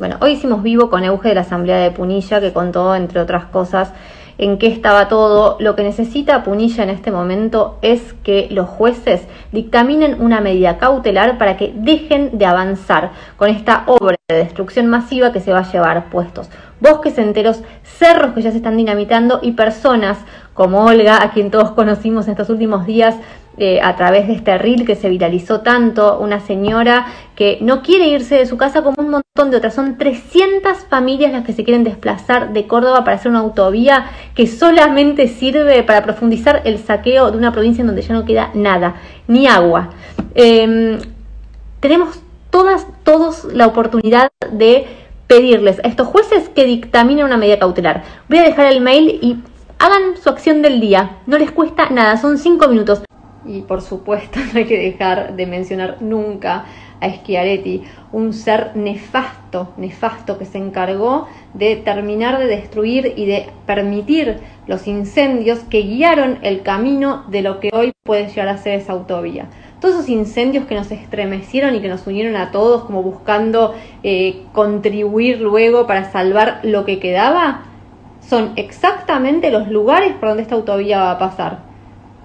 Bueno, hoy hicimos vivo con Euge de la Asamblea de Punilla, que contó, entre otras cosas, en qué estaba todo. Lo que necesita Punilla en este momento es que los jueces dictaminen una medida cautelar para que dejen de avanzar con esta obra de destrucción masiva que se va a llevar puestos bosques enteros, cerros que ya se están dinamitando y personas como Olga, a quien todos conocimos en estos últimos días eh, a través de este reel que se viralizó tanto, una señora que no quiere irse de su casa como un montón de otras. Son 300 familias las que se quieren desplazar de Córdoba para hacer una autovía que solamente sirve para profundizar el saqueo de una provincia en donde ya no queda nada, ni agua. Em, tenemos todas, todos la oportunidad de pedirles a estos jueces que dictaminen una medida cautelar. Voy a dejar el mail y hagan su acción del día. No les cuesta nada, son cinco minutos. Y por supuesto no hay que dejar de mencionar nunca a Schiaretti, un ser nefasto, nefasto que se encargó de terminar de destruir y de permitir los incendios que guiaron el camino de lo que hoy puede llegar a ser esa autovía. Todos esos incendios que nos estremecieron y que nos unieron a todos como buscando eh, contribuir luego para salvar lo que quedaba, son exactamente los lugares por donde esta autovía va a pasar.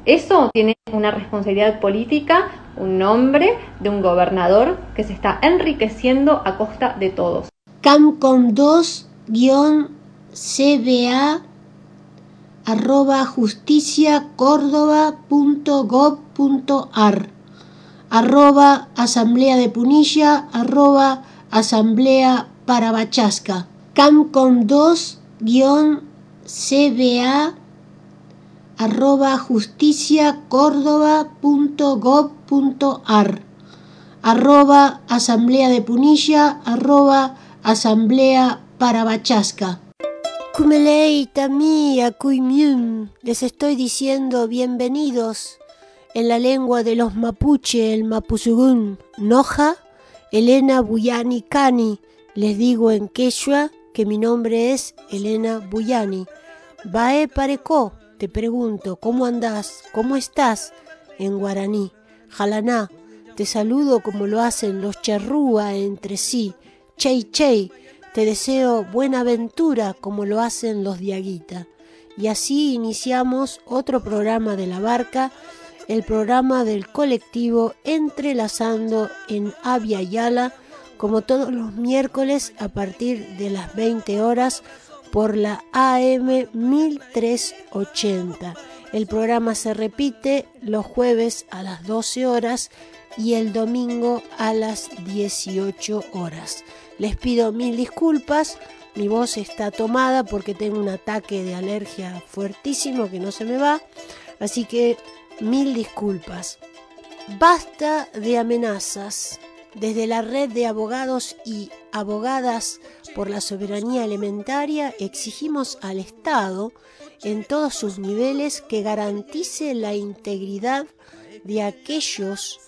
Eso tiene una responsabilidad política, un nombre de un gobernador que se está enriqueciendo a costa de todos. Camcom 2 cba arroba justiciacórdoba.gov.ar arroba asamblea de Punilla arroba asamblea Parabachasca Camcom 2 cba arroba justiciacórdoba.gov.ar arroba asamblea de Punilla arroba asamblea Parabachasca. Kumeleita mía, kuimium, les estoy diciendo bienvenidos en la lengua de los mapuche, el mapuzugún, noja, Elena Buyani Cani, les digo en quechua que mi nombre es Elena Buyani. Bae pareco, te pregunto, ¿cómo andás? ¿Cómo estás? En guaraní. Jalaná, te saludo como lo hacen los charrúa entre sí. Chey chey, te deseo buena aventura como lo hacen los diaguita. Y así iniciamos otro programa de la barca, el programa del colectivo Entrelazando en Avia Yala, como todos los miércoles a partir de las 20 horas por la AM 1380. El programa se repite los jueves a las 12 horas y el domingo a las 18 horas. Les pido mil disculpas, mi voz está tomada porque tengo un ataque de alergia fuertísimo que no se me va, así que mil disculpas. Basta de amenazas. Desde la red de abogados y abogadas por la soberanía alimentaria exigimos al Estado en todos sus niveles que garantice la integridad de aquellos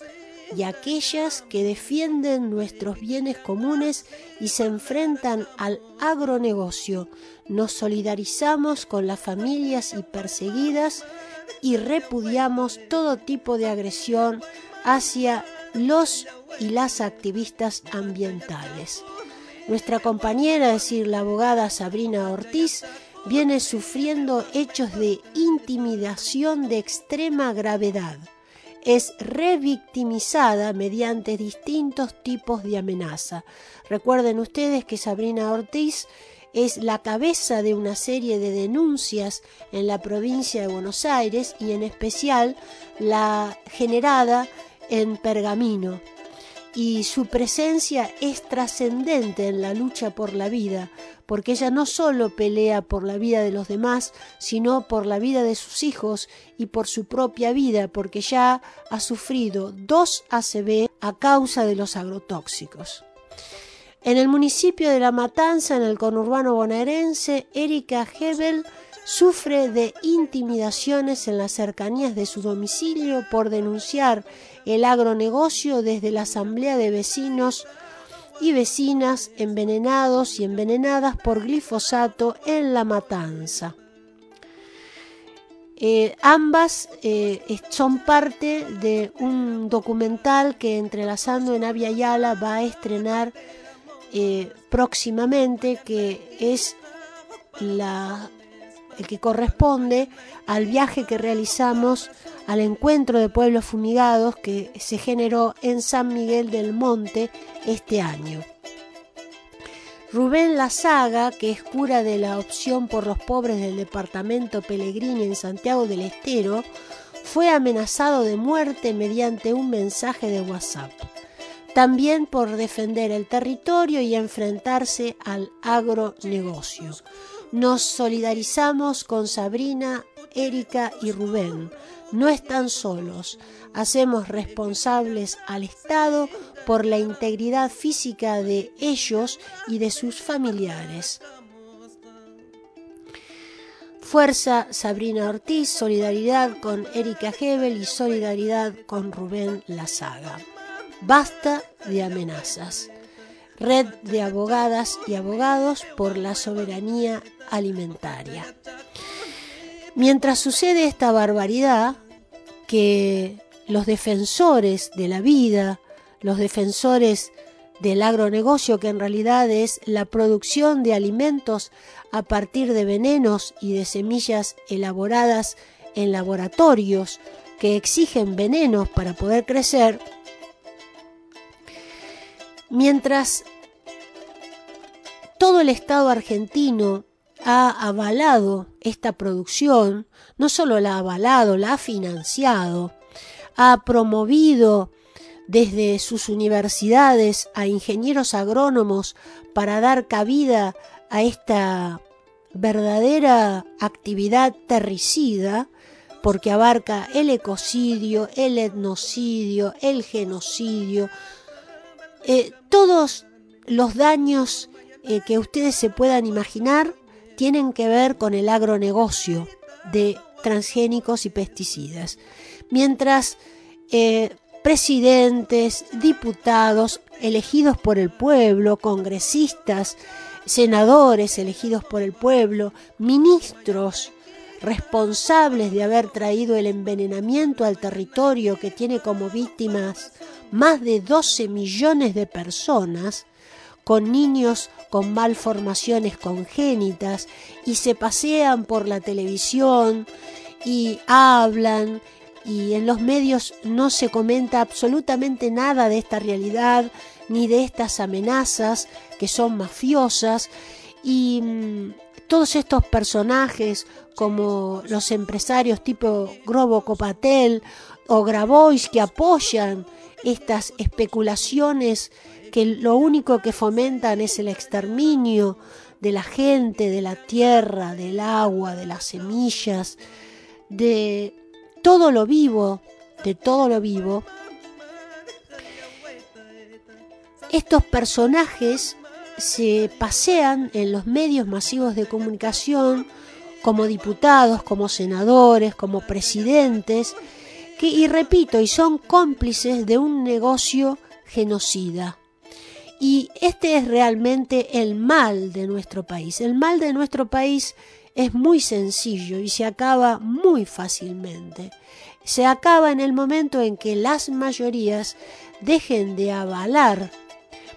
y aquellas que defienden nuestros bienes comunes y se enfrentan al agronegocio. Nos solidarizamos con las familias y perseguidas y repudiamos todo tipo de agresión hacia los y las activistas ambientales. Nuestra compañera, es decir, la abogada Sabrina Ortiz, viene sufriendo hechos de intimidación de extrema gravedad. Es revictimizada mediante distintos tipos de amenaza. Recuerden ustedes que Sabrina Ortiz es la cabeza de una serie de denuncias en la provincia de Buenos Aires y en especial la generada en Pergamino. y su presencia es trascendente en la lucha por la vida, porque ella no solo pelea por la vida de los demás, sino por la vida de sus hijos y por su propia vida, porque ya ha sufrido dos ACV a causa de los agrotóxicos. En el municipio de La Matanza, en el conurbano bonaerense, Erika Hebel sufre de intimidaciones en las cercanías de su domicilio por denunciar el agronegocio desde la Asamblea de Vecinos y Vecinas envenenados y envenenadas por glifosato en La Matanza. Eh, ambas eh, son parte de un documental que Entrelazando en Avia Yala va a estrenar eh, próximamente, que es la el que corresponde al viaje que realizamos al encuentro de pueblos fumigados que se generó en San Miguel del Monte este año. Rubén Lazaga, que es cura de la opción por los pobres del departamento Pellegrini en Santiago del Estero, fue amenazado de muerte mediante un mensaje de WhatsApp. También por defender el territorio y enfrentarse al agronegocio. Nos solidarizamos con Sabrina, Erika y Rubén. No están solos. Hacemos responsables al Estado por la integridad física de ellos y de sus familiares. Fuerza Sabrina Ortiz, solidaridad con Erika Hebel y solidaridad con Rubén Lazaga. Basta de amenazas. Red de Abogadas y Abogados por la Soberanía Alimentaria. Mientras sucede esta barbaridad, que los defensores de la vida, los defensores del agronegocio, que en realidad es la producción de alimentos a partir de venenos y de semillas elaboradas en laboratorios que exigen venenos para poder crecer, Mientras todo el Estado argentino ha avalado esta producción, no solo la ha avalado, la ha financiado, ha promovido desde sus universidades a ingenieros agrónomos para dar cabida a esta verdadera actividad terricida, porque abarca el ecocidio, el etnocidio, el genocidio, eh, todos los daños eh, que ustedes se puedan imaginar tienen que ver con el agronegocio de transgénicos y pesticidas. Mientras eh, presidentes, diputados elegidos por el pueblo, congresistas, senadores elegidos por el pueblo, ministros responsables de haber traído el envenenamiento al territorio que tiene como víctimas más de 12 millones de personas, con niños con malformaciones congénitas, y se pasean por la televisión y hablan y en los medios no se comenta absolutamente nada de esta realidad ni de estas amenazas que son mafiosas y mm, todos estos personajes como los empresarios tipo Grobo Copatel o Grabois que apoyan estas especulaciones que lo único que fomentan es el exterminio de la gente, de la tierra, del agua, de las semillas, de todo lo vivo, de todo lo vivo. Estos personajes se pasean en los medios masivos de comunicación como diputados, como senadores, como presidentes, y repito, y son cómplices de un negocio genocida. Y este es realmente el mal de nuestro país. El mal de nuestro país es muy sencillo y se acaba muy fácilmente. Se acaba en el momento en que las mayorías dejen de avalar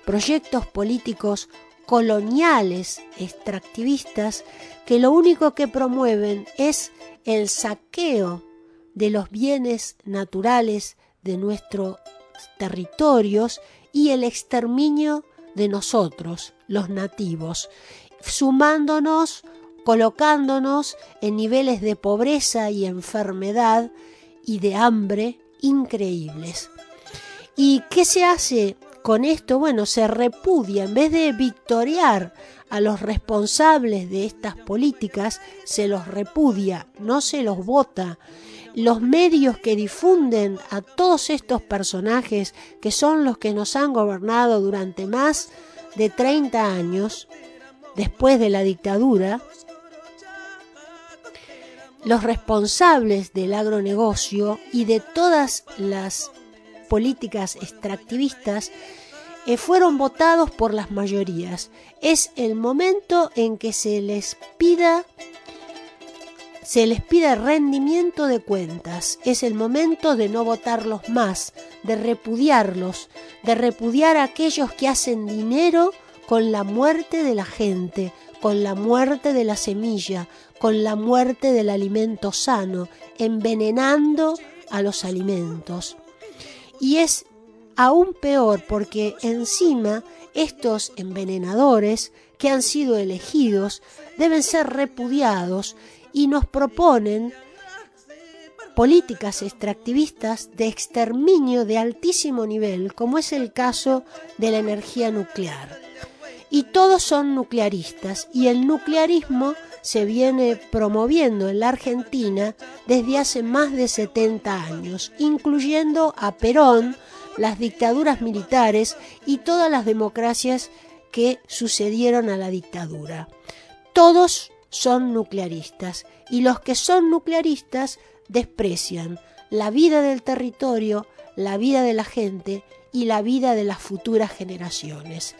proyectos políticos coloniales, extractivistas, que lo único que promueven es el saqueo de los bienes naturales de nuestros territorios y el exterminio de nosotros, los nativos, sumándonos, colocándonos en niveles de pobreza y enfermedad y de hambre increíbles. ¿Y qué se hace con esto? Bueno, se repudia, en vez de victoriar a los responsables de estas políticas, se los repudia, no se los vota. Los medios que difunden a todos estos personajes, que son los que nos han gobernado durante más de 30 años, después de la dictadura, los responsables del agronegocio y de todas las políticas extractivistas eh, fueron votados por las mayorías. Es el momento en que se les pida se les pida rendimiento de cuentas. Es el momento de no votarlos más, de repudiarlos, de repudiar a aquellos que hacen dinero con la muerte de la gente, con la muerte de la semilla, con la muerte del alimento sano, envenenando a los alimentos. Y es aún peor porque encima estos envenenadores que han sido elegidos deben ser repudiados y nos proponen políticas extractivistas de exterminio de altísimo nivel, como es el caso de la energía nuclear. Y todos son nuclearistas y el nuclearismo se viene promoviendo en la Argentina desde hace más de 70 años, incluyendo a Perón, las dictaduras militares y todas las democracias que sucedieron a la dictadura. Todos son nuclearistas y los que son nuclearistas desprecian la vida del territorio, la vida de la gente y la vida de las futuras generaciones.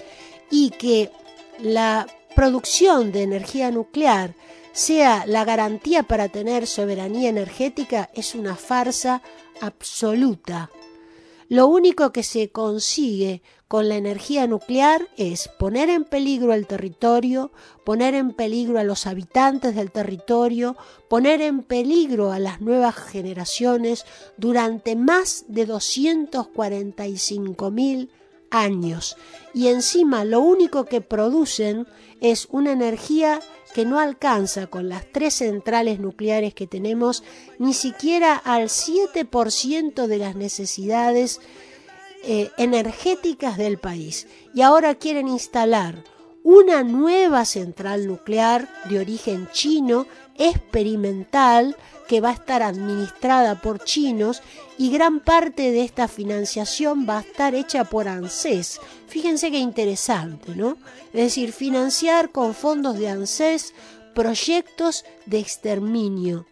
Y que la producción de energía nuclear sea la garantía para tener soberanía energética es una farsa absoluta. Lo único que se consigue con la energía nuclear es poner en peligro el territorio, poner en peligro a los habitantes del territorio, poner en peligro a las nuevas generaciones durante más de 245 mil años. Y encima lo único que producen es una energía que no alcanza con las tres centrales nucleares que tenemos ni siquiera al 7% de las necesidades eh, energéticas del país. Y ahora quieren instalar una nueva central nuclear de origen chino, experimental, que va a estar administrada por chinos y gran parte de esta financiación va a estar hecha por ANSES. Fíjense qué interesante, ¿no? Es decir, financiar con fondos de ANSES proyectos de exterminio,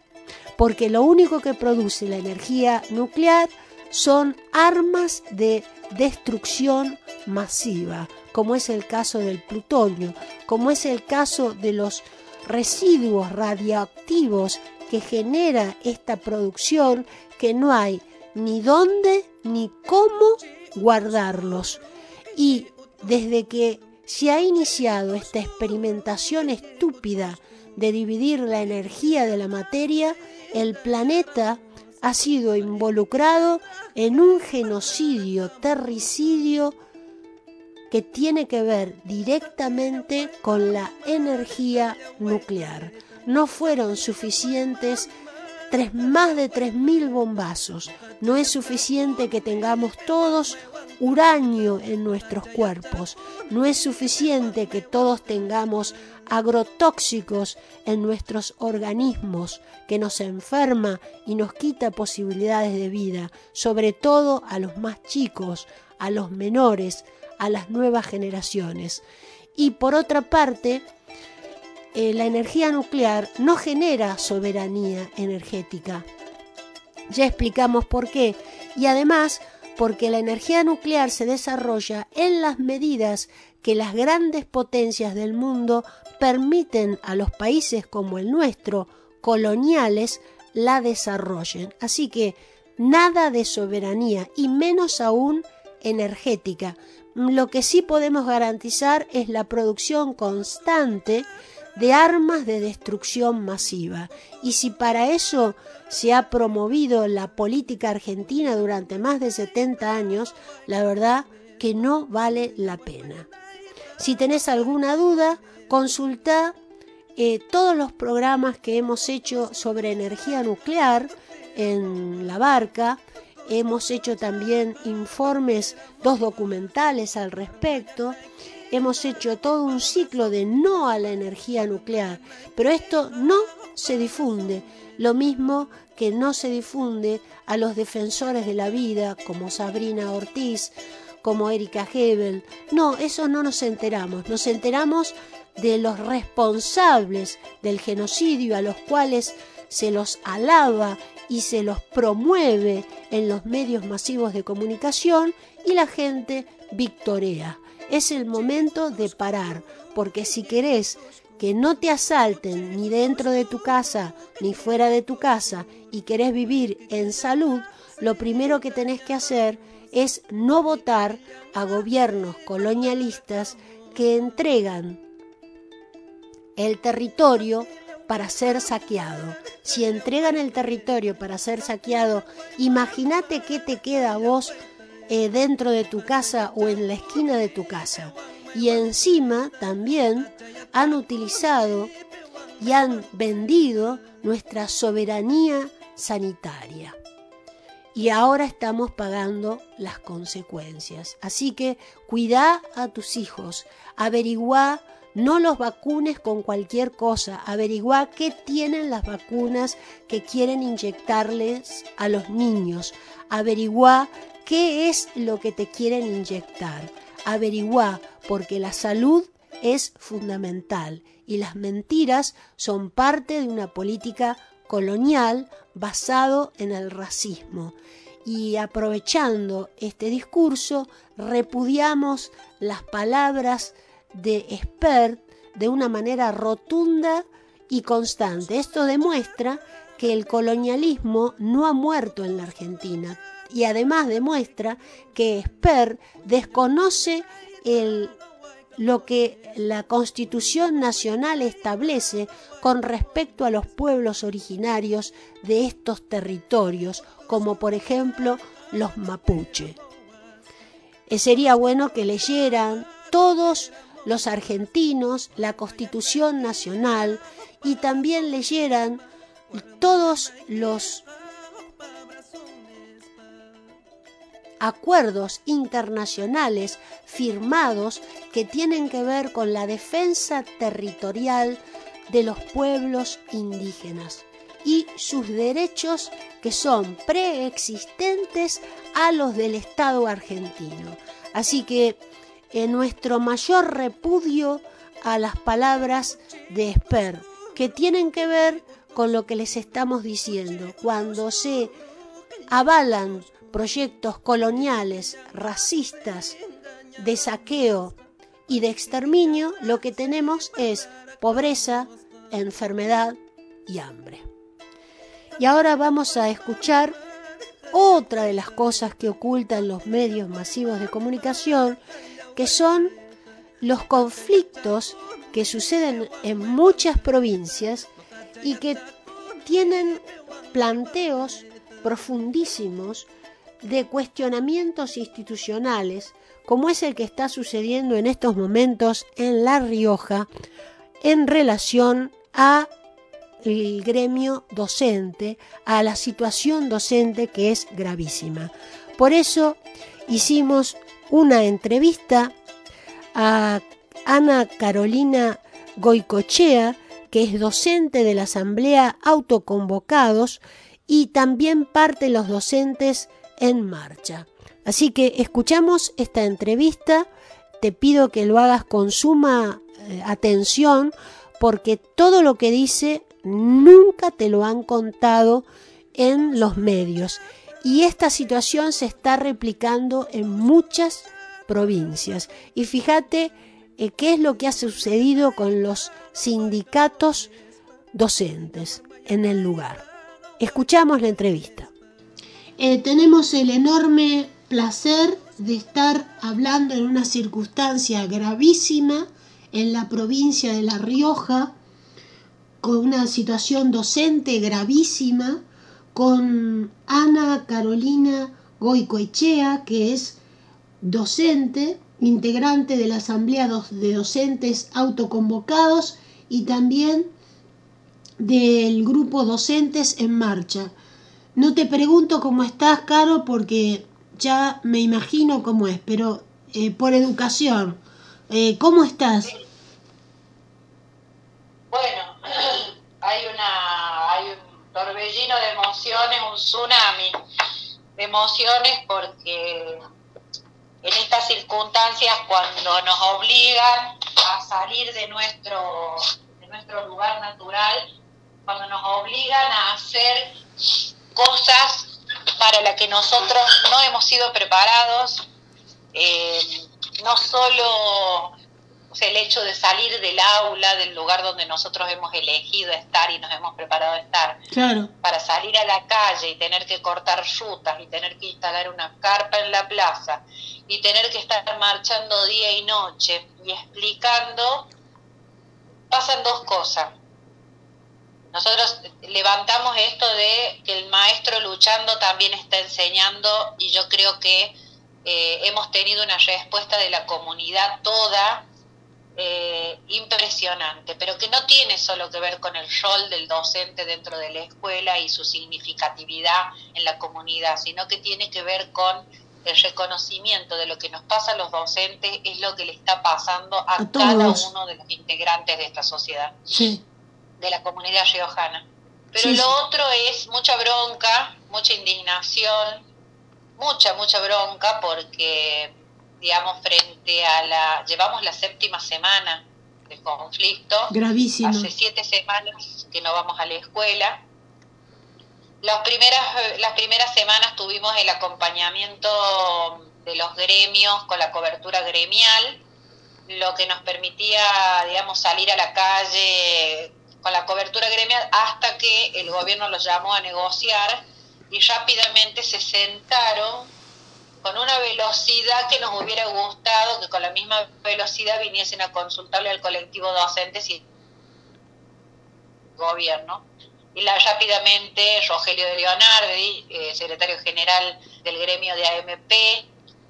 porque lo único que produce la energía nuclear son armas de destrucción masiva, como es el caso del plutonio, como es el caso de los residuos radioactivos que genera esta producción que no hay ni dónde ni cómo guardarlos. Y desde que se ha iniciado esta experimentación estúpida de dividir la energía de la materia, el planeta ha sido involucrado en un genocidio, terricidio que tiene que ver directamente con la energía nuclear no fueron suficientes tres, más de 3.000 bombazos. No es suficiente que tengamos todos uranio en nuestros cuerpos. No es suficiente que todos tengamos agrotóxicos en nuestros organismos que nos enferma y nos quita posibilidades de vida, sobre todo a los más chicos, a los menores, a las nuevas generaciones. Y por otra parte, eh, la energía nuclear no genera soberanía energética. Ya explicamos por qué. Y además, porque la energía nuclear se desarrolla en las medidas que las grandes potencias del mundo permiten a los países como el nuestro, coloniales, la desarrollen. Así que nada de soberanía y menos aún energética. Lo que sí podemos garantizar es la producción constante de armas de destrucción masiva. Y si para eso se ha promovido la política argentina durante más de 70 años, la verdad que no vale la pena. Si tenés alguna duda, consulta eh, todos los programas que hemos hecho sobre energía nuclear en la barca hemos hecho también informes, dos documentales al respecto, hemos hecho todo un ciclo de no a la energía nuclear, pero esto no se difunde, lo mismo que no se difunde a los defensores de la vida como Sabrina Ortiz, como Erika Hebel. No, eso no nos enteramos, nos enteramos de los responsables del genocidio a los cuales se los alaba y se los promueve en los medios masivos de comunicación y la gente victorea. Es el momento de parar, porque si querés que no te asalten ni dentro de tu casa ni fuera de tu casa y querés vivir en salud, lo primero que tenés que hacer es no votar a gobiernos colonialistas que entregan el territorio para ser saqueado. Si entregan el territorio para ser saqueado, imagínate qué te queda a vos eh, dentro de tu casa o en la esquina de tu casa. Y encima también han utilizado y han vendido nuestra soberanía sanitaria. Y ahora estamos pagando las consecuencias. Así que cuida a tus hijos, averigua no los vacunes con cualquier cosa. Averigua qué tienen las vacunas que quieren inyectarles a los niños. Averigua qué es lo que te quieren inyectar. Averigua porque la salud es fundamental y las mentiras son parte de una política colonial basado en el racismo. Y aprovechando este discurso, repudiamos las palabras de expert de una manera rotunda y constante. Esto demuestra que el colonialismo no ha muerto en la Argentina y además demuestra que expert desconoce lo que la Constitución Nacional establece con respecto a los pueblos originarios de estos territorios, como por ejemplo los mapuche. Eh, sería bueno que leyeran todos los argentinos la Constitución Nacional y también leyeran todos los acuerdos internacionales firmados que tienen que ver con la defensa territorial de los pueblos indígenas y sus derechos que son preexistentes a los del Estado argentino. Así que en nuestro mayor repudio a las palabras de Esper, que tienen que ver con lo que les estamos diciendo. Cuando se avalan proyectos coloniales, racistas, de saqueo y de exterminio, lo que tenemos es pobreza, enfermedad y hambre. Y ahora vamos a escuchar otra de las cosas que ocultan los medios masivos de comunicación que son los conflictos que suceden en muchas provincias y que tienen planteos profundísimos de cuestionamientos institucionales, como es el que está sucediendo en estos momentos en La Rioja en relación a el gremio docente, a la situación docente que es gravísima. Por eso hicimos una entrevista a Ana Carolina Goicochea, que es docente de la Asamblea Autoconvocados y también parte de los docentes en marcha. Así que escuchamos esta entrevista, te pido que lo hagas con suma eh, atención porque todo lo que dice nunca te lo han contado en los medios y esta situación se está replicando en muchas provincias. Y fíjate eh, qué es lo que ha sucedido con los sindicatos docentes en el lugar. Escuchamos la entrevista. Eh, tenemos el enorme placer de estar hablando en una circunstancia gravísima en la provincia de La Rioja, con una situación docente gravísima, con Ana Carolina Goicoechea, que es docente, integrante de la Asamblea de Docentes Autoconvocados y también del grupo Docentes en Marcha. No te pregunto cómo estás, Caro, porque ya me imagino cómo es, pero eh, por educación, eh, ¿cómo estás? Bueno, hay, una, hay un torbellino de emociones, un tsunami de emociones porque en estas circunstancias cuando nos obligan a salir de nuestro, de nuestro lugar natural, cuando nos obligan a hacer cosas para las que nosotros no hemos sido preparados, eh, no solo el hecho de salir del aula, del lugar donde nosotros hemos elegido estar y nos hemos preparado a estar, para salir a la calle y tener que cortar rutas y tener que instalar una carpa en la plaza y tener que estar marchando día y noche y explicando, pasan dos cosas. Nosotros levantamos esto de que el maestro luchando también está enseñando y yo creo que eh, hemos tenido una respuesta de la comunidad toda eh, impresionante, pero que no tiene solo que ver con el rol del docente dentro de la escuela y su significatividad en la comunidad, sino que tiene que ver con el reconocimiento de lo que nos pasa a los docentes es lo que le está pasando a, cada uno de los integrantes de esta sociedad, de la comunidad riojana. Pero lo otro es mucha bronca, mucha indignación, mucha, mucha bronca porque digamos, frente a la... Llevamos la séptima semana del conflicto. Gravísimo. Hace siete semanas que no vamos a la escuela. Las primeras, las primeras semanas tuvimos el acompañamiento de los gremios con la cobertura gremial, lo que nos permitía, digamos, salir a la calle con la cobertura gremial hasta que el gobierno los llamó a negociar y rápidamente se sentaron con una velocidad que nos hubiera gustado que con la misma velocidad viniesen a consultarle al colectivo docentes y gobierno. Y la, rápidamente Rogelio de Leonardi, eh, secretario general del gremio de AMP,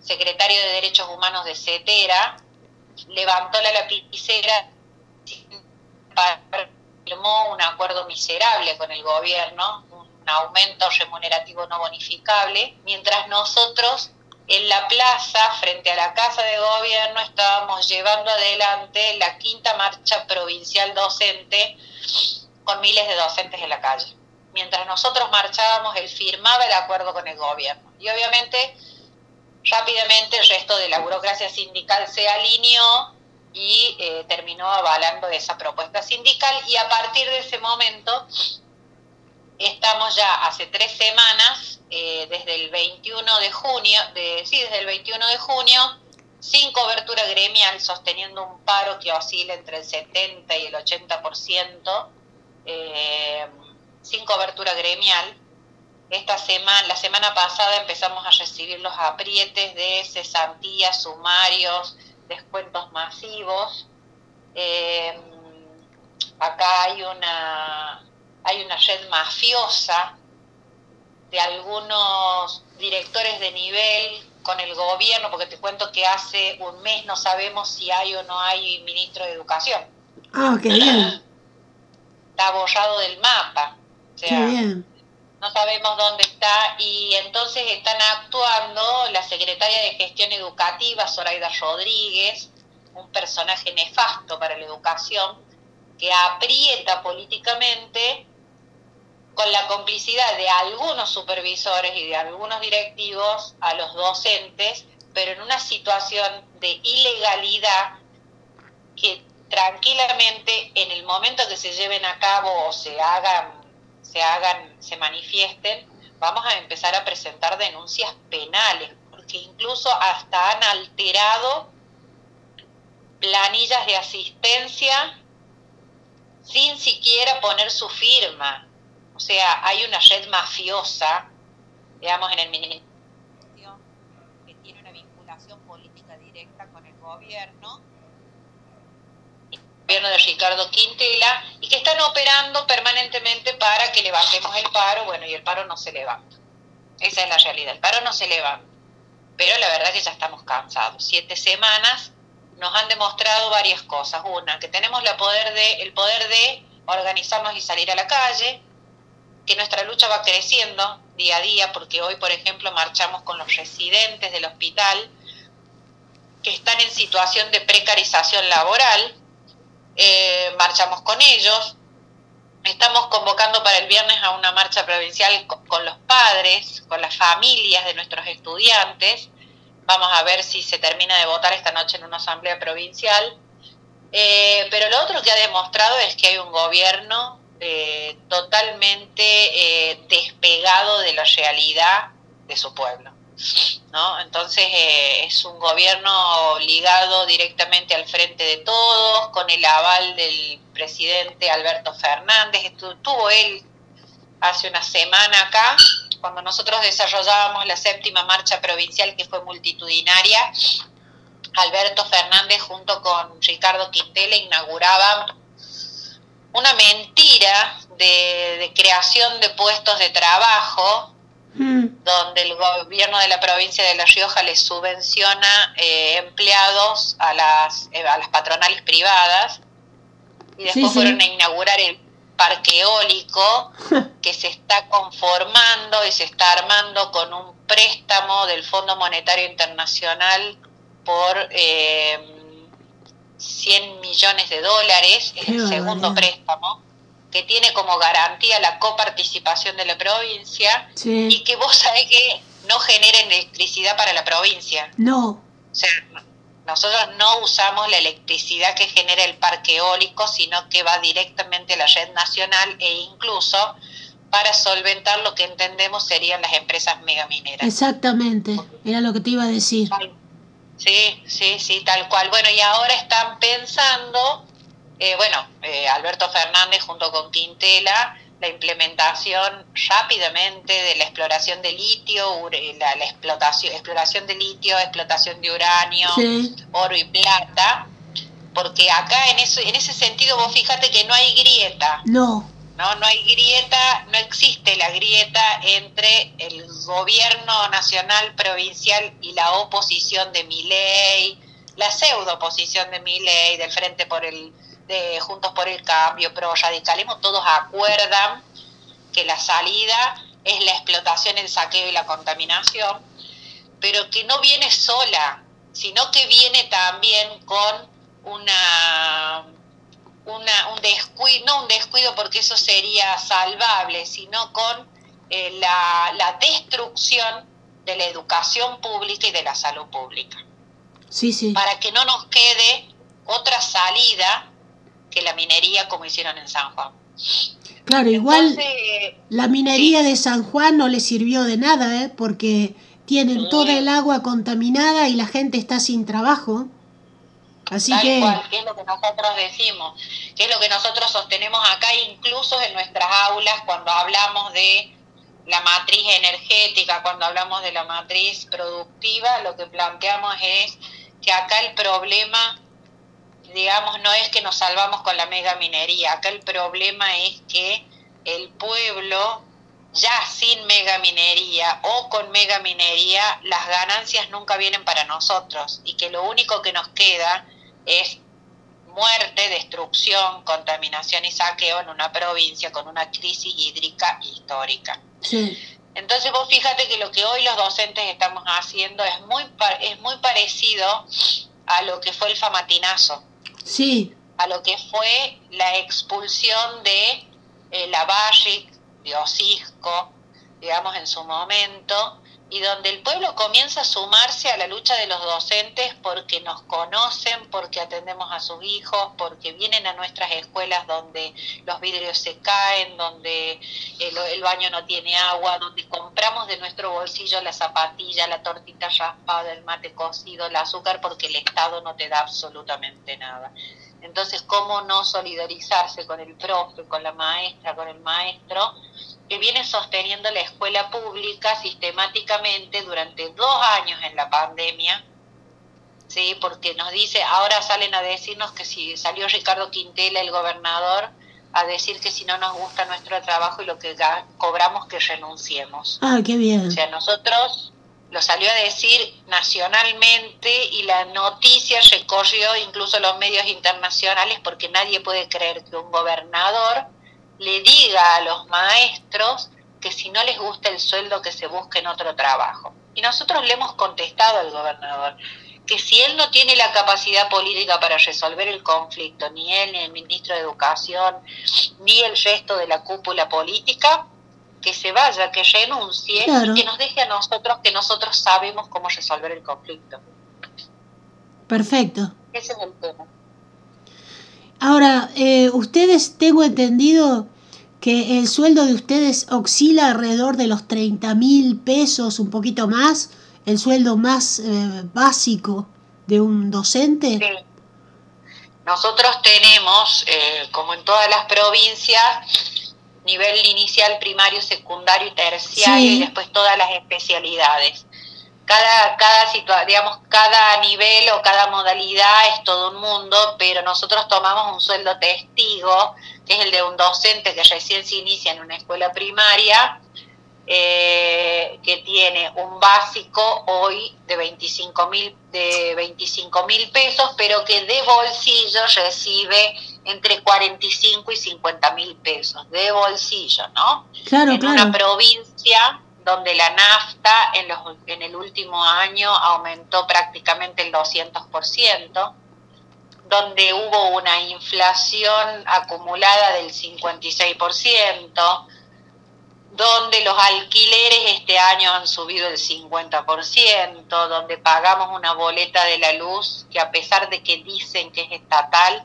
secretario de Derechos Humanos de CETERA, levantó la lapicera, firmó un acuerdo miserable con el gobierno, un aumento remunerativo no bonificable, mientras nosotros en la plaza, frente a la Casa de Gobierno, estábamos llevando adelante la quinta marcha provincial docente con miles de docentes en la calle. Mientras nosotros marchábamos, él firmaba el acuerdo con el gobierno. Y obviamente, rápidamente el resto de la burocracia sindical se alineó y eh, terminó avalando esa propuesta sindical. Y a partir de ese momento, estamos ya hace tres semanas eh, desde el 21 de junio, sí, desde el 21 de junio, sin cobertura gremial, sosteniendo un paro que oscila entre el 70 y el 80%, eh, sin cobertura gremial. Esta semana, la semana pasada empezamos a recibir los aprietes de cesantías, sumarios, descuentos masivos. Eh, acá hay una, hay una red mafiosa de algunos directores de nivel con el gobierno, porque te cuento que hace un mes no sabemos si hay o no hay ministro de educación. Ah, qué bien. Está borrado del mapa. qué bien. No sabemos dónde está y entonces están actuando la secretaria de Gestión Educativa, Zoraida Rodríguez, un personaje nefasto para la educación, que aprieta políticamente con la complicidad de algunos supervisores y de algunos directivos a los docentes, pero en una situación de ilegalidad que tranquilamente en el momento que se lleven a cabo o se hagan, se hagan, se manifiesten, vamos a empezar a presentar denuncias penales, porque incluso hasta han alterado planillas de asistencia sin siquiera poner su firma. O sea, hay una red mafiosa, digamos, en el ministerio que tiene una vinculación política directa con el gobierno, el gobierno de Ricardo Quintela, y que están operando permanentemente para que levantemos el paro, bueno, y el paro no se levanta. Esa es la realidad, el paro no se levanta. Pero la verdad que ya estamos cansados. Siete semanas nos han demostrado varias cosas. Una, que tenemos la poder de, el poder de organizarnos y salir a la calle, que nuestra lucha va creciendo día a día, porque hoy, por ejemplo, marchamos con los residentes del hospital que están en situación de precarización laboral, eh, marchamos con ellos, estamos convocando para el viernes a una marcha provincial con los padres, con las familias de nuestros estudiantes, vamos a ver si se termina de votar esta noche en una asamblea provincial, eh, pero lo otro que ha demostrado es que hay un gobierno eh, totalmente eh, despegado de la realidad de su pueblo. ¿no? Entonces es un gobierno ligado directamente al frente de todos, con el aval del presidente Alberto Fernández. Estuvo él hace una semana acá, cuando nosotros desarrollábamos la séptima marcha provincial que fue multitudinaria, Alberto Fernández junto con Ricardo Quintela inauguraban una mentira de, creación de puestos de trabajo, mm. donde el gobierno de la provincia de La Rioja le subvenciona eh, empleados a las, eh, a las patronales privadas, y después fueron a inaugurar el parque eólico que se está conformando y se está armando con un préstamo del Fondo Monetario Internacional por eh, 100 millones de dólares, es el segundo préstamo, que tiene como garantía la coparticipación de la provincia y que vos sabés que no genera electricidad para la provincia. No. O sea, nosotros no usamos la electricidad que genera el parque eólico, sino que va directamente a la red nacional e incluso para solventar lo que entendemos serían las empresas megamineras. Exactamente, era lo que te iba a decir. Sí, sí, sí, tal cual. Bueno, y ahora están pensando, eh, bueno, eh, Alberto Fernández junto con Quintela, la implementación rápidamente de la exploración de litio, la, explotación, exploración de litio, explotación de uranio, oro y plata, porque acá en, eso, en ese sentido vos fíjate que no hay grieta. No ¿no? No hay grieta, no existe la grieta entre el gobierno nacional, provincial y la oposición de mi ley, la pseudo oposición de mi ley, del Frente por el, de Juntos por el Cambio, Pro Radicalismo, todos acuerdan que la salida es la explotación, el saqueo y la contaminación, pero que no viene sola, sino que viene también con una un descuido, no un descuido porque eso sería salvable, sino con eh, la, destrucción de la educación pública y de la salud pública. Sí, sí. Para que no nos quede otra salida que la minería como hicieron en San Juan. Claro, igual la minería de San Juan no le sirvió de nada, ¿eh? porque tienen toda el agua contaminada y la gente está sin trabajo. Así Tal que... Cual, que es lo que nosotros decimos, que es lo que nosotros sostenemos acá, incluso en nuestras aulas, cuando hablamos de la matriz energética, cuando hablamos de la matriz productiva, lo que planteamos es que acá el problema, digamos, no es que nos salvamos con la mega minería, acá el problema es que el pueblo ya sin mega minería o con mega minería, las ganancias nunca vienen para nosotros y que lo único que nos queda es muerte, destrucción, contaminación y saqueo en una provincia con una crisis hídrica histórica. Entonces vos fíjate que lo que hoy los docentes estamos haciendo es muy, es muy parecido a lo que fue el famatinazo. Sí. A lo que fue la expulsión de eh, la Barrick, de Osisco, digamos en su momento, y donde el pueblo comienza a sumarse a la lucha de los docentes porque nos conocen, porque atendemos a sus hijos, porque vienen a nuestras escuelas donde los vidrios se caen, donde el, baño no tiene agua, donde compramos de nuestro bolsillo la zapatilla, la tortita raspada, el mate cocido, el azúcar, porque el Estado no te da absolutamente nada. Entonces, ¿cómo no solidarizarse con el profe, con la maestra, con el maestro? que viene sosteniendo la escuela pública sistemáticamente durante dos años en la pandemia, ¿sí? porque nos dice, ahora salen a decirnos que si salió Ricardo Quintela, el gobernador, a decir que si no nos gusta nuestro trabajo y lo que cobramos, que renunciemos. Ah, qué bien. O sea, nosotros lo salió a decir nacionalmente y la noticia recorrió incluso los medios internacionales porque nadie puede creer que un gobernador le diga a los maestros que si no les gusta el sueldo que se busquen otro trabajo. Y nosotros le hemos contestado al gobernador que si él no tiene la capacidad política para resolver el conflicto, ni él, ni el ministro de Educación, ni el resto de la cúpula política, que se vaya, que renuncie y que nos deje a nosotros que nosotros sabemos cómo resolver el conflicto. Perfecto. Ese es el tema. Ahora, eh, ustedes, tengo entendido que el sueldo de ustedes oscila alrededor de los 30 mil pesos, un poquito más, el sueldo más eh, básico de un docente. Sí. Nosotros tenemos, eh, como en todas las provincias, nivel inicial, primario, secundario y terciario y después todas las especialidades. Cada, cada, digamos, cada nivel o cada modalidad es todo un mundo, pero nosotros tomamos un sueldo testigo, que es el de un docente que recién se inicia en una escuela primaria, eh, que tiene un básico hoy de 25 mil de 25 mil pesos, pero que de bolsillo recibe entre 45 y 50 mil pesos, de bolsillo, ¿no? Claro, en una provincia donde la nafta en, los, en el último año aumentó prácticamente el 200%, donde hubo una inflación acumulada del 56%, donde los alquileres este año han subido el 50%, donde pagamos una boleta de la luz que a pesar de que dicen que es estatal,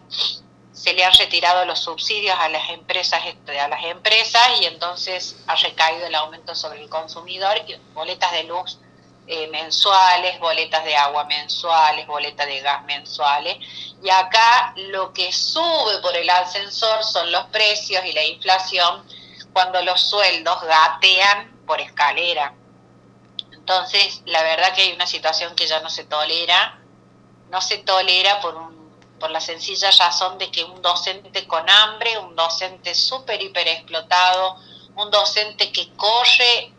se le han retirado los subsidios a las empresas este, a las empresas y entonces ha recaído el aumento sobre el consumidor boletas de luz eh, mensuales, boletas de agua mensuales, boletas de gas mensuales. Y acá lo que sube por el ascensor son los precios y la inflación cuando los sueldos gatean por escalera. Entonces, la verdad que hay una situación que ya no se tolera, no se tolera por, un, por la sencilla razón de que un docente con hambre, un docente súper hiper explotado, un docente que corre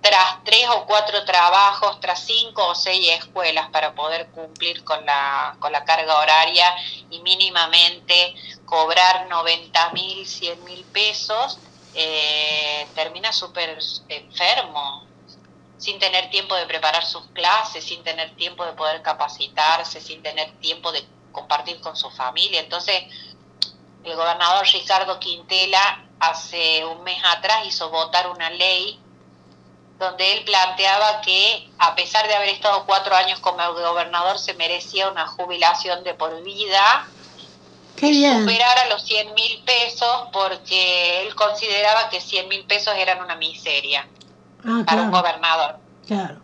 tras tres o cuatro trabajos, tras cinco o seis escuelas para poder cumplir con la, con la carga horaria y mínimamente cobrar 90 mil, 100 mil pesos, eh, termina súper enfermo, sin tener tiempo de preparar sus clases, sin tener tiempo de poder capacitarse, sin tener tiempo de compartir con su familia. Entonces, el gobernador Ricardo Quintela hace un mes atrás hizo votar una ley donde él planteaba que a pesar de haber estado cuatro años como gobernador se merecía una jubilación de por vida superar a los 100 mil pesos porque él consideraba que 100 mil pesos eran una miseria ah, para un gobernador. Claro.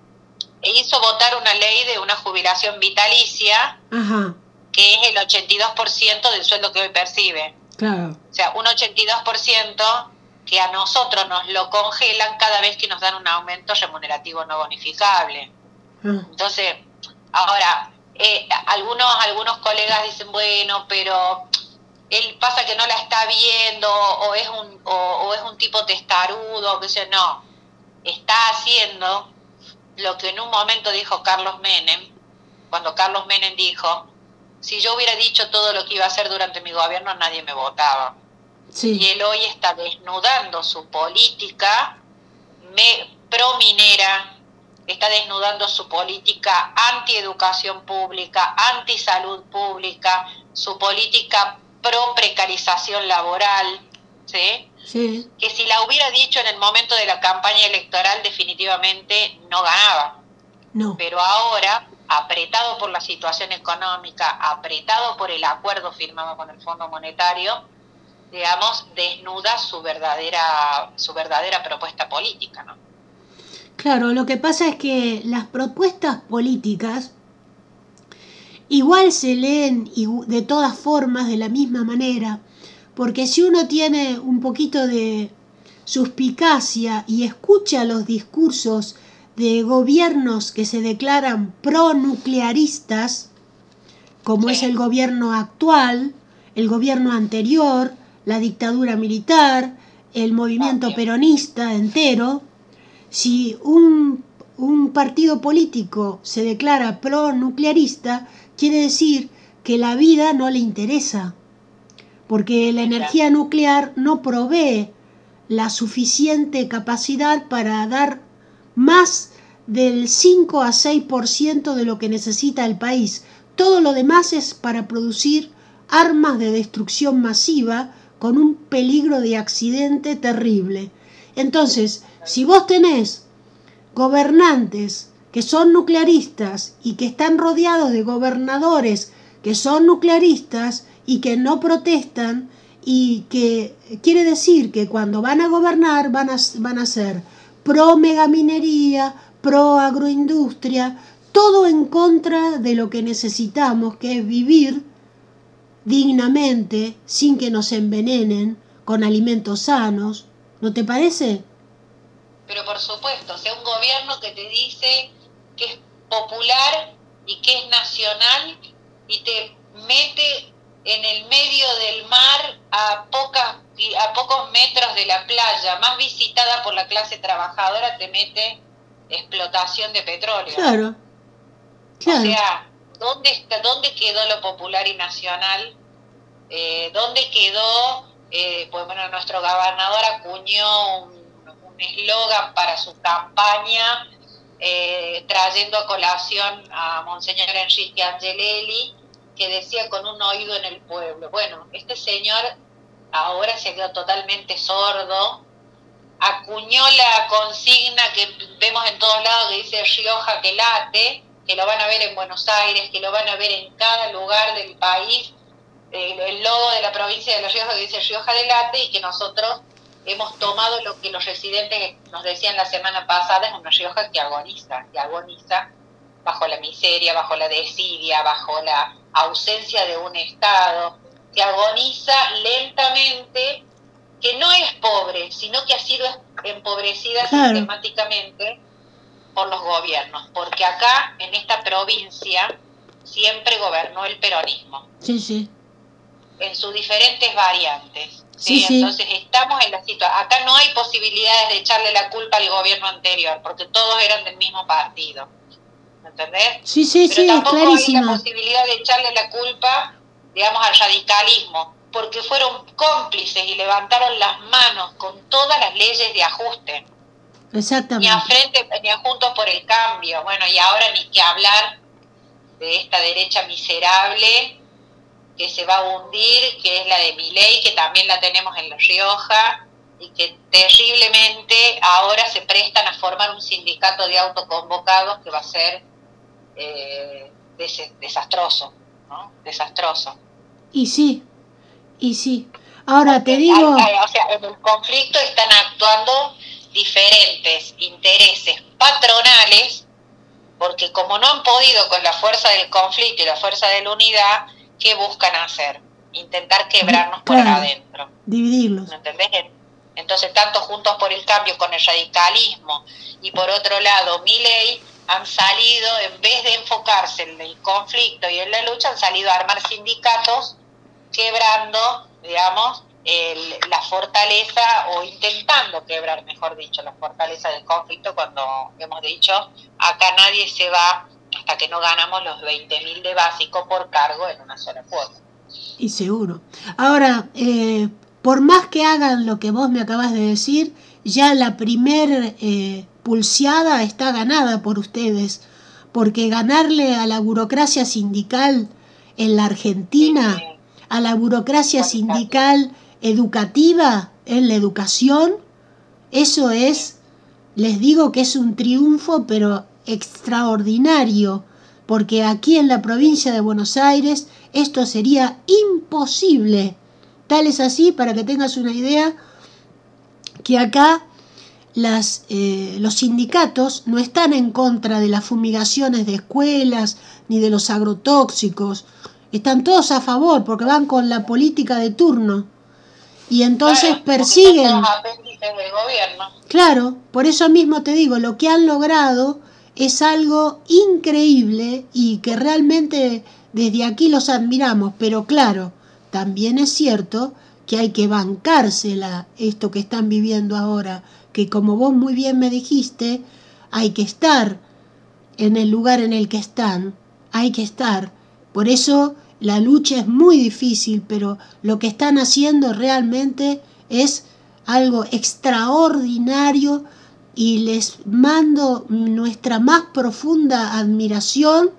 E hizo votar una ley de una jubilación vitalicia que es el 82% del sueldo que hoy percibe. Claro. O sea, un 82% que a nosotros nos lo congelan cada vez que nos dan un aumento remunerativo no bonificable. Ah. Entonces, ahora, eh, algunos, algunos colegas dicen, bueno, pero él pasa que no la está viendo o es un, o, es un tipo testarudo, que sé, no, está haciendo lo que en un momento dijo Carlos Menem, cuando Carlos Menem dijo, si yo hubiera dicho todo lo que iba a hacer durante mi gobierno, nadie me votaba. Y él hoy está desnudando su política me, pro minera, está desnudando su política anti-educación pública, anti-salud pública, su política pro-precarización laboral, ¿sí? ¿sí? Que si la hubiera dicho en el momento de la campaña electoral definitivamente no ganaba. No. Pero ahora, apretado por la situación económica, apretado por el acuerdo firmado con el Fondo Monetario, digamos, desnuda su verdadera, su verdadera propuesta política, ¿no? Claro, lo que pasa es que las propuestas políticas igual se leen de todas formas de la misma manera, porque si uno tiene un poquito de suspicacia y escucha los discursos de gobiernos que se declaran pronuclearistas, como es el gobierno actual, el gobierno anterior, la dictadura militar, el movimiento peronista entero, si un, partido político se declara pro-nuclearista, quiere decir que la vida no le interesa, porque la energía nuclear no provee la suficiente capacidad para dar más del 5 a 6% de lo que necesita el país. Todo lo demás es para producir armas de destrucción masiva con un peligro de accidente terrible. Entonces, si vos tenés gobernantes que son nuclearistas y que están rodeados de gobernadores que son nuclearistas y que no protestan y que quiere decir que cuando van a gobernar van a, van a ser pro megaminería, pro agroindustria, todo en contra de lo que necesitamos, que es vivir dignamente, sin que nos envenenen, con alimentos sanos. ¿No te parece? Pero por supuesto, sea, un gobierno que te dice que es popular y que es nacional y te mete en el medio del mar a, pocas, a pocos metros de la playa, más visitada por la clase trabajadora, te mete explotación de petróleo. Claro. claro. O sea, ¿dónde, está, ¿dónde quedó lo popular y nacional? Eh, ¿Dónde quedó? Eh, pues bueno, nuestro gobernador acuñó un eslogan para su campaña, eh, trayendo a colación a Monseñor Enrique Angelelli, que decía con un oído en el pueblo. Bueno, este señor ahora se quedó totalmente sordo, acuñó la consigna que vemos en todos lados que dice Rioja que late, que lo van a ver en Buenos Aires, que lo van a ver en cada lugar del país, el, logo de la provincia de La Rioja que dice Rioja de late y que nosotros hemos tomado lo que los residentes nos decían la semana pasada, es una Rioja que agoniza, que agoniza bajo la miseria, bajo la desidia, bajo la ausencia de un Estado, que agoniza lentamente, que no es pobre, sino que ha sido empobrecida sistemáticamente por los gobiernos, porque acá, en esta provincia, siempre gobernó el peronismo. Sí, sí. En sus diferentes variantes. Sí, entonces estamos en la situación. Acá no hay posibilidades de echarle la culpa al gobierno anterior, porque todos eran del mismo partido. ¿Entendés? Sí, sí, Pero sí, tampoco hay la posibilidad de echarle la culpa, digamos, al radicalismo, porque fueron cómplices y levantaron las manos con todas las leyes de ajuste. Exactamente. Ni a frente ni a Juntos por el Cambio. Bueno, y ahora ni que hablar de esta derecha miserable que se va a hundir, que es la de Miley, que también la tenemos en La Rioja, y que terriblemente ahora se prestan a formar un sindicato de autoconvocados que va a ser eh, desastroso, ¿no? Desastroso. Y sí, y sí. Ahora te digo... o sea, en el conflicto están actuando diferentes intereses patronales, porque como no han podido con la fuerza del conflicto y la fuerza de la unidad, ¿qué buscan hacer? Intentar quebrarnos por adentro. Dividirlos. ¿Entendés? Entonces, tanto Juntos por el Cambio con el radicalismo y por otro lado, mi ley, han salido, en vez de enfocarse en el conflicto y en la lucha, han salido a armar sindicatos quebrando, digamos, la fortaleza o intentando quebrar, mejor dicho, la fortaleza del conflicto cuando hemos dicho, acá nadie se va hasta que no ganamos los 20.000 de básico por cargo en una sola cuota. Y seguro. Ahora, eh, por más que hagan lo que vos me acabas de decir, ya la primer eh, pulseada está ganada por ustedes, porque ganarle a la burocracia sindical en la Argentina, a la burocracia sindical educativa en la educación, eso es, les digo que es un triunfo, pero extraordinario, porque aquí en la provincia de Buenos Aires esto sería imposible. Tal es así, para que tengas una idea, que acá las, eh, los sindicatos no están en contra de las fumigaciones de escuelas ni de los agrotóxicos. Están todos a favor porque van con la política de turno. Y entonces persiguen... Claro, por eso mismo te digo, lo que han logrado es algo increíble y que realmente desde aquí los admiramos, pero claro, también es cierto que hay que bancársela esto que están viviendo ahora, que como vos muy bien me dijiste, hay que estar en el lugar en el que están, hay que estar. Por eso la lucha es muy difícil, pero lo que están haciendo realmente es algo extraordinario y les mando nuestra más profunda admiración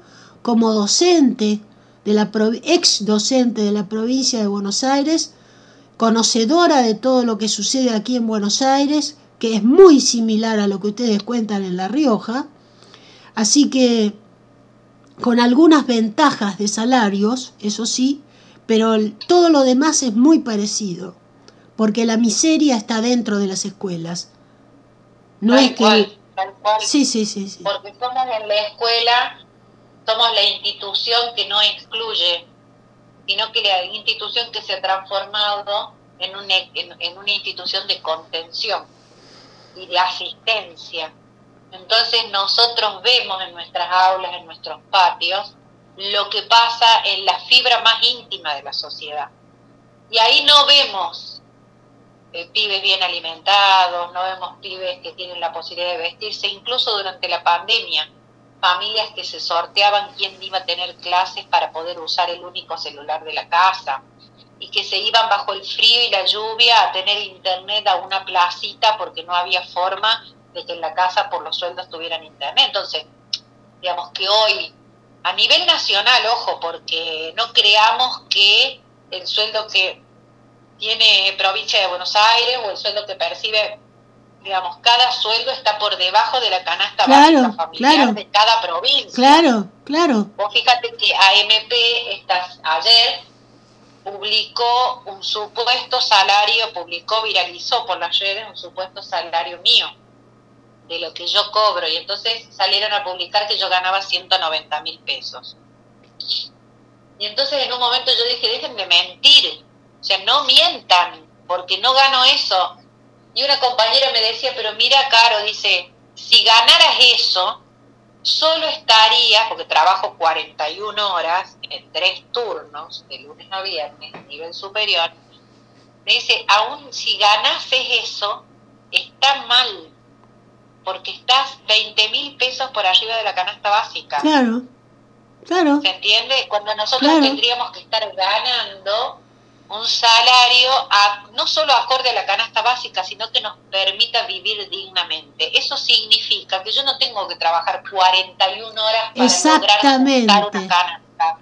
como docente de la ex docente de la provincia de Buenos Aires, conocedora de todo lo que sucede aquí en Buenos Aires, que es muy similar a lo que ustedes cuentan en La Rioja, así que con algunas ventajas de salarios, eso sí, pero todo lo demás es muy parecido, porque la miseria está dentro de las escuelas. No es que... Sí, sí, sí, sí. Porque somos en la escuela, somos la institución que no excluye, sino que la institución que se ha transformado en, un, en una institución de contención y de asistencia. Entonces nosotros vemos en nuestras aulas, en nuestros patios, lo que pasa en la fibra más íntima de la sociedad. Y ahí no vemos eh, pibes bien alimentados, no vemos pibes que tienen la posibilidad de vestirse, incluso durante la pandemia, familias que se sorteaban quién iba a tener clases para poder usar el único celular de la casa y que se iban bajo el frío y la lluvia a tener internet a una placita porque no había forma de que en la casa por los sueldos tuvieran internet. Entonces, digamos que hoy, a nivel nacional, ojo, porque no creamos que el sueldo que tiene provincia de Buenos Aires o el sueldo que percibe, digamos, cada sueldo está por debajo de la canasta básica familiar de cada provincia. Claro, claro. Vos fíjate que AMP estas, ayer publicó un supuesto salario, publicó, viralizó por las redes un supuesto salario mío de lo que yo cobro y entonces salieron a publicar que yo ganaba 190 mil pesos. Y entonces en un momento yo dije, dejen de mentir, o sea, no mientan, porque no gano eso. Y una compañera me decía, pero mira, Caro, dice, si ganaras eso, solo estaría, porque trabajo 41 horas en tres turnos, de lunes a viernes, nivel superior, me dice, aún si ganases eso, está mal, porque estás 20 mil pesos por arriba de la canasta básica. Claro, claro. ¿Se entiende? Cuando nosotros tendríamos que estar ganando un salario no solo acorde a la canasta básica, sino que nos permita vivir dignamente. Eso significa que yo no tengo que trabajar 41 horas para lograr juntar una canasta.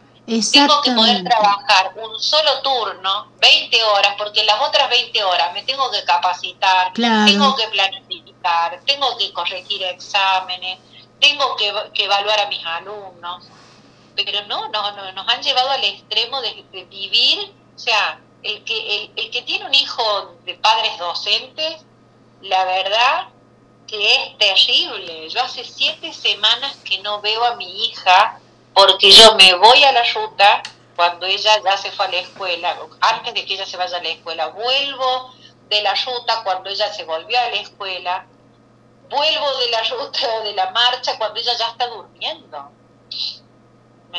Tengo que poder trabajar un solo turno, 20 horas, porque las otras 20 horas me tengo que capacitar, tengo que planificar, tengo que corregir exámenes, tengo que, evaluar a mis alumnos. Pero no, no, no, nos han llevado al extremo de, vivir, o sea, el que, el, el que tiene un hijo de padres docentes, la verdad que es terrible. Yo hace siete semanas que no veo a mi hija porque yo me voy a la ruta cuando ella ya se fue a la escuela, antes de que ella se vaya a la escuela, vuelvo de la ruta cuando ella se volvió a la escuela, vuelvo de la ruta o de la marcha cuando ella ya está durmiendo.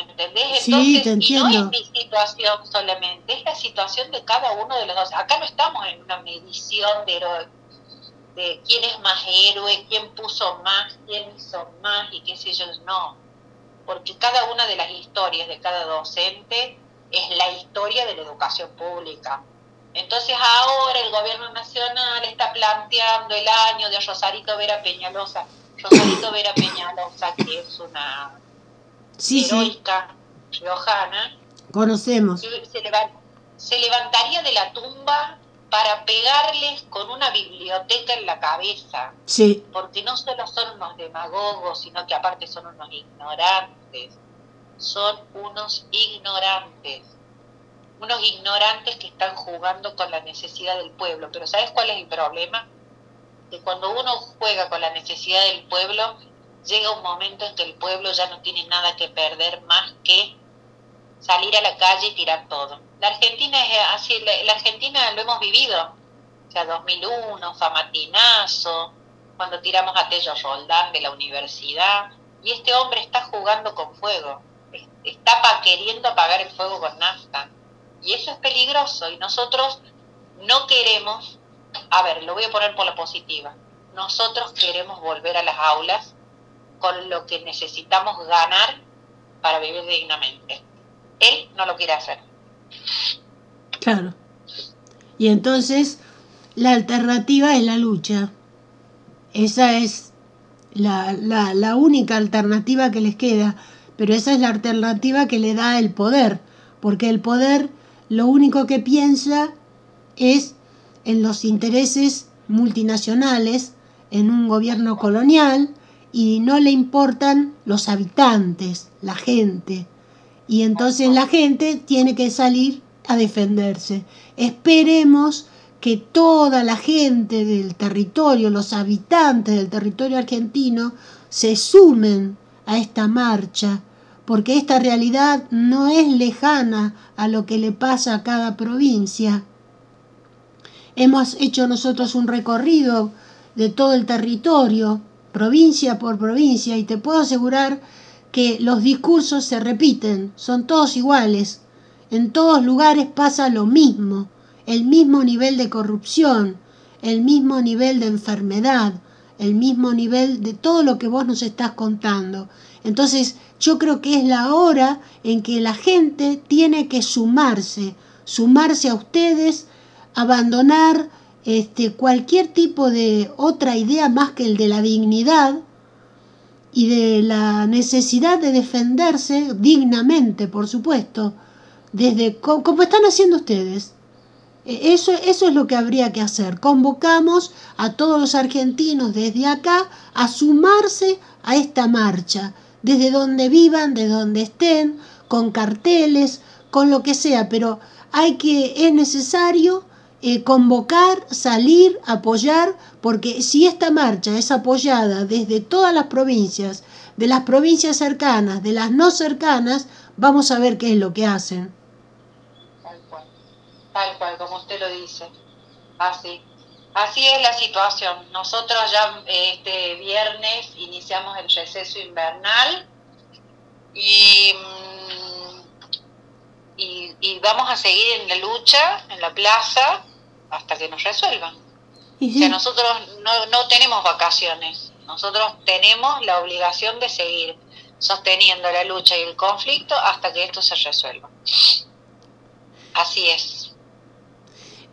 ¿Me entendés? sí, te entiendo. y no es mi situación solamente, es la situación de cada uno de los dos. Acá no estamos en una medición de, de quién es más héroe, quién puso más, quién hizo más y qué sé yo, no porque cada una de las historias de cada docente es la historia de la educación pública. Entonces ahora el gobierno nacional está planteando el año de Rosarito Vera Peñalosa. Rosarito Vera Peñalosa, que es una heroica riojana. Conocemos. se levantaría de la tumba para pegarles con una biblioteca en la cabeza. Sí. Porque no solo son unos demagogos, sino que aparte son unos ignorantes. Son unos ignorantes. Unos ignorantes que están jugando con la necesidad del pueblo. Pero ¿sabes cuál es el problema? Que cuando uno juega con la necesidad del pueblo, llega un momento en que el pueblo ya no tiene nada que perder más que salir a la calle y tirar todo. La Argentina es así, la, Argentina lo hemos vivido, o sea, 2001, Famatinazo, cuando tiramos a Tello Roldán de la universidad, y este hombre está jugando con fuego, está queriendo apagar el fuego con nafta, y eso es peligroso, y nosotros no queremos, a ver, lo voy a poner por la positiva, nosotros queremos volver a las aulas con lo que necesitamos ganar para vivir dignamente. Él no lo quiere hacer. Claro. Y entonces la alternativa es la lucha. Esa es la, la, la única alternativa que les queda, pero esa es la alternativa que le da el poder, porque el poder lo único que piensa es en los intereses multinacionales, en un gobierno colonial, y no le importan los habitantes, la gente. Y entonces la gente tiene que salir a defenderse. Esperemos que toda la gente del territorio, los habitantes del territorio argentino, se sumen a esta marcha, porque esta realidad no es lejana a lo que le pasa a cada provincia. Hemos hecho nosotros un recorrido de todo el territorio, provincia por provincia, y te puedo asegurar que los discursos se repiten, son todos iguales. En todos lugares pasa lo mismo el mismo nivel de corrupción, el mismo nivel de enfermedad, el mismo nivel de todo lo que vos nos estás contando. Entonces yo creo que es la hora en que la gente tiene que sumarse, sumarse a ustedes, abandonar este, cualquier tipo de otra idea más que el de la dignidad y de la necesidad de defenderse dignamente, por supuesto, desde como están haciendo ustedes. E, eso, eso es lo que habría que hacer. Convocamos a todos los argentinos desde acá a sumarse a esta marcha, desde donde vivan, de donde estén, con carteles, con lo que sea, pero hay que, es necesario eh, convocar, salir, apoyar, porque si esta marcha es apoyada desde todas las provincias, de las provincias cercanas, de las no cercanas, vamos a ver qué es lo que hacen tal cual, como usted lo dice. Así. Así es la situación. Nosotros ya este viernes iniciamos el receso invernal y, mm, y, vamos a seguir en la lucha, en la plaza, hasta que nos resuelvan. O sea, nosotros no, no tenemos vacaciones, nosotros tenemos la obligación de seguir sosteniendo la lucha y el conflicto hasta que esto se resuelva. Así es.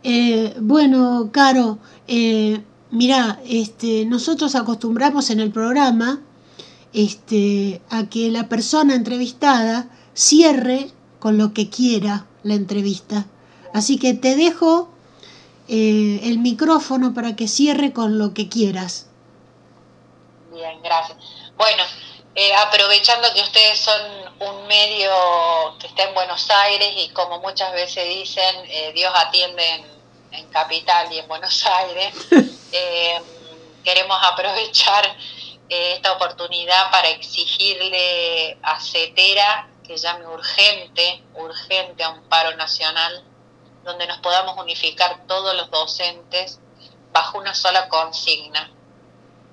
Eh, bueno, Caro, eh, mira, este, nosotros acostumbramos en el programa este, a que la persona entrevistada cierre con lo que quiera la entrevista. Así que te dejo eh, el micrófono para que cierre con lo que quieras. Bien, gracias. Bueno, eh, aprovechando que ustedes son un medio que está en Buenos Aires y como muchas veces dicen, Dios atiende en en Capital y en Buenos Aires, eh, queremos aprovechar eh, esta oportunidad para exigirle a CETERA que llame urgente, urgente a un paro nacional, donde nos podamos unificar todos los docentes bajo una sola consigna.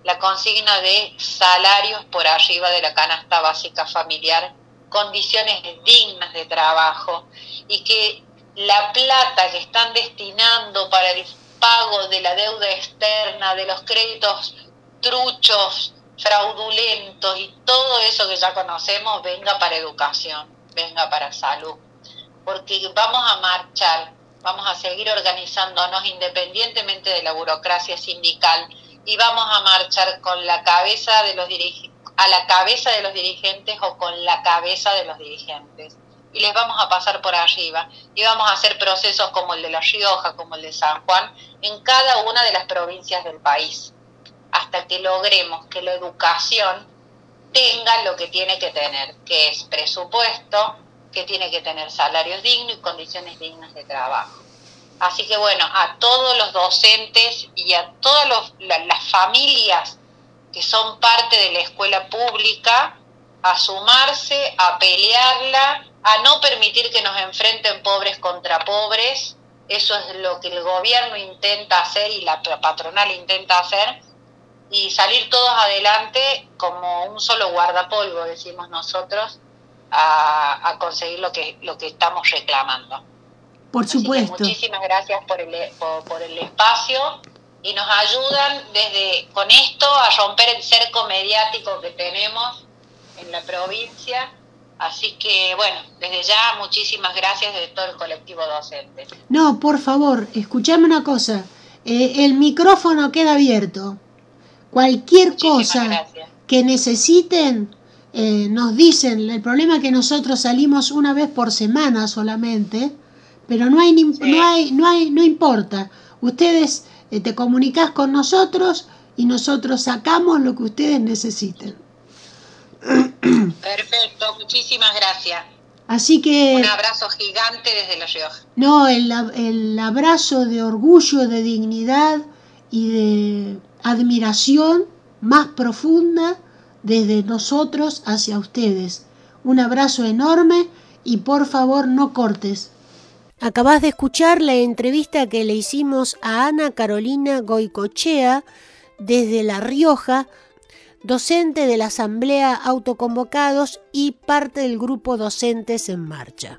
La consigna de salarios por arriba de la canasta básica familiar, condiciones dignas de trabajo y que la plata que están destinando para el pago de la deuda externa, de los créditos truchos, fraudulentos y todo eso que ya conocemos venga para educación, venga para salud. Porque vamos a marchar, vamos a seguir organizándonos independientemente de la burocracia sindical y vamos a marchar con la cabeza de los a la cabeza de los dirigentes o con la cabeza de los dirigentes. Y les vamos a pasar por arriba y vamos a hacer procesos como el de La Rioja, como el de San Juan, en cada una de las provincias del país, hasta que logremos que la educación tenga lo que tiene que tener, que es presupuesto, que tiene que tener salarios dignos y condiciones dignas de trabajo. Así que bueno, a todos los docentes y a todas las familias que son parte de la escuela pública, a sumarse, a pelearla a no permitir que nos enfrenten pobres contra pobres. Eso es lo que el gobierno intenta hacer y la patronal intenta hacer. Y salir todos adelante como un solo guardapolvo, decimos nosotros, a, conseguir lo que, lo que estamos reclamando. Por supuesto. muchísimas gracias por el, por el espacio y nos ayudan desde con esto a romper el cerco mediático que tenemos en la provincia Así que, bueno, desde ya muchísimas gracias de todo el colectivo docente. No, por favor, escuchame una cosa. eh, el micrófono queda abierto. Cualquier cosa que necesiten, eh, nos dicen. El problema es que nosotros salimos una vez por semana solamente, pero no hay, no hay, no hay, no importa. Ustedes eh, te comunicas con nosotros y nosotros sacamos lo que ustedes necesiten. Perfecto, muchísimas gracias. Así que... Un abrazo gigante desde La Rioja. No, el, el abrazo de orgullo, de dignidad y de admiración más profunda desde nosotros hacia ustedes. Un abrazo enorme y por favor no cortes. Acabas de escuchar la entrevista que le hicimos a Ana Carolina Goicochea desde La Rioja, docente de la Asamblea Autoconvocados y parte del grupo Docentes en Marcha.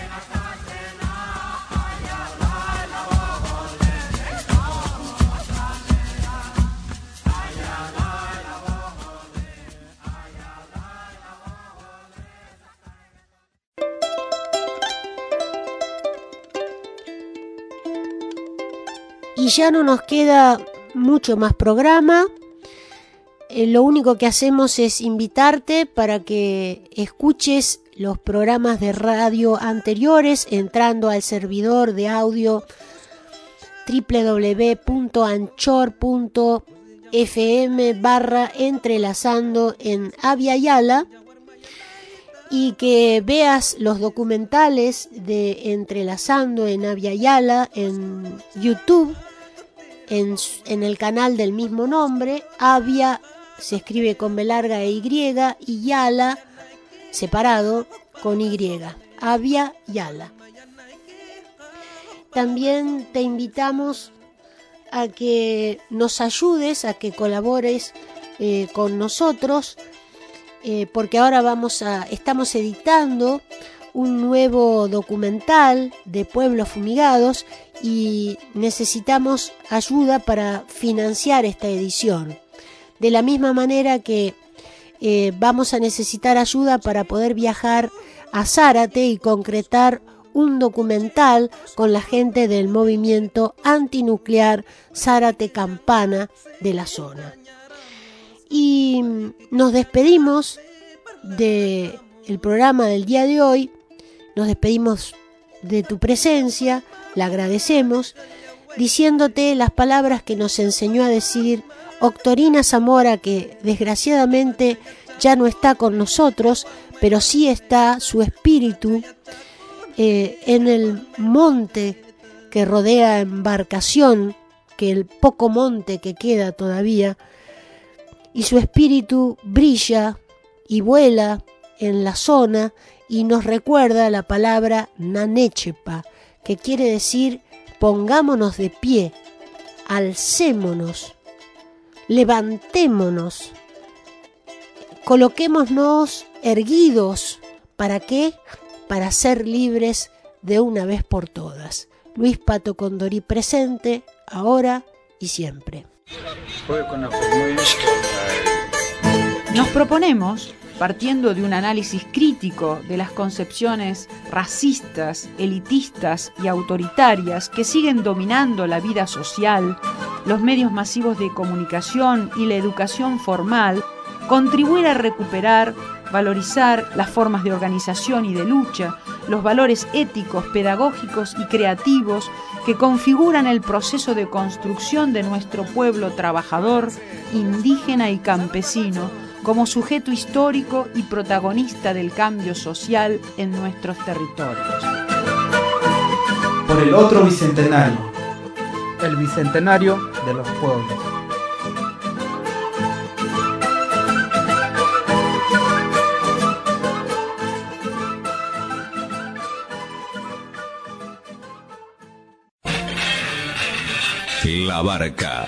Y ya no nos queda mucho más programa. Eh, lo único que hacemos es invitarte para que escuches los programas de radio anteriores entrando al servidor de audio www.anchor.fm barra entrelazando en Avia y que veas los documentales de Entrelazando en Avia en YouTube en, el canal del mismo nombre. Avia se escribe con B larga e Y y Yala separado con Y. Avia Yala. También te invitamos a que nos ayudes, a que colabores eh, con nosotros, eh, porque ahora vamos a, estamos editando un nuevo documental de pueblos fumigados y necesitamos ayuda para financiar esta edición. De la misma manera que eh, vamos a necesitar ayuda para poder viajar a Zárate y concretar un documental con la gente del movimiento antinuclear Zárate Campana de la zona. Y nos despedimos del el programa del día de hoy nos despedimos de tu presencia, la agradecemos, diciéndote las palabras que nos enseñó a decir Octorina Zamora, que desgraciadamente ya no está con nosotros, pero sí está su espíritu eh, en el monte que rodea embarcación, que el poco monte que queda todavía, y su espíritu brilla y vuela en la zona y nos recuerda la palabra nanechepa, que quiere decir pongámonos de pie, alcémonos, levantémonos, coloquémonos erguidos. ¿Para qué? Para ser libres de una vez por todas. Luis Pato Condorí presente, ahora y siempre. Nos proponemos partiendo de un análisis crítico de las concepciones racistas, elitistas y autoritarias que siguen dominando la vida social, los medios masivos de comunicación y la educación formal, contribuir a recuperar, valorizar las formas de organización y de lucha, los valores éticos, pedagógicos y creativos que configuran el proceso de construcción de nuestro pueblo trabajador, indígena y campesino, como sujeto histórico y protagonista del cambio social en nuestros territorios. Por el otro bicentenario. El bicentenario de los pueblos. La barca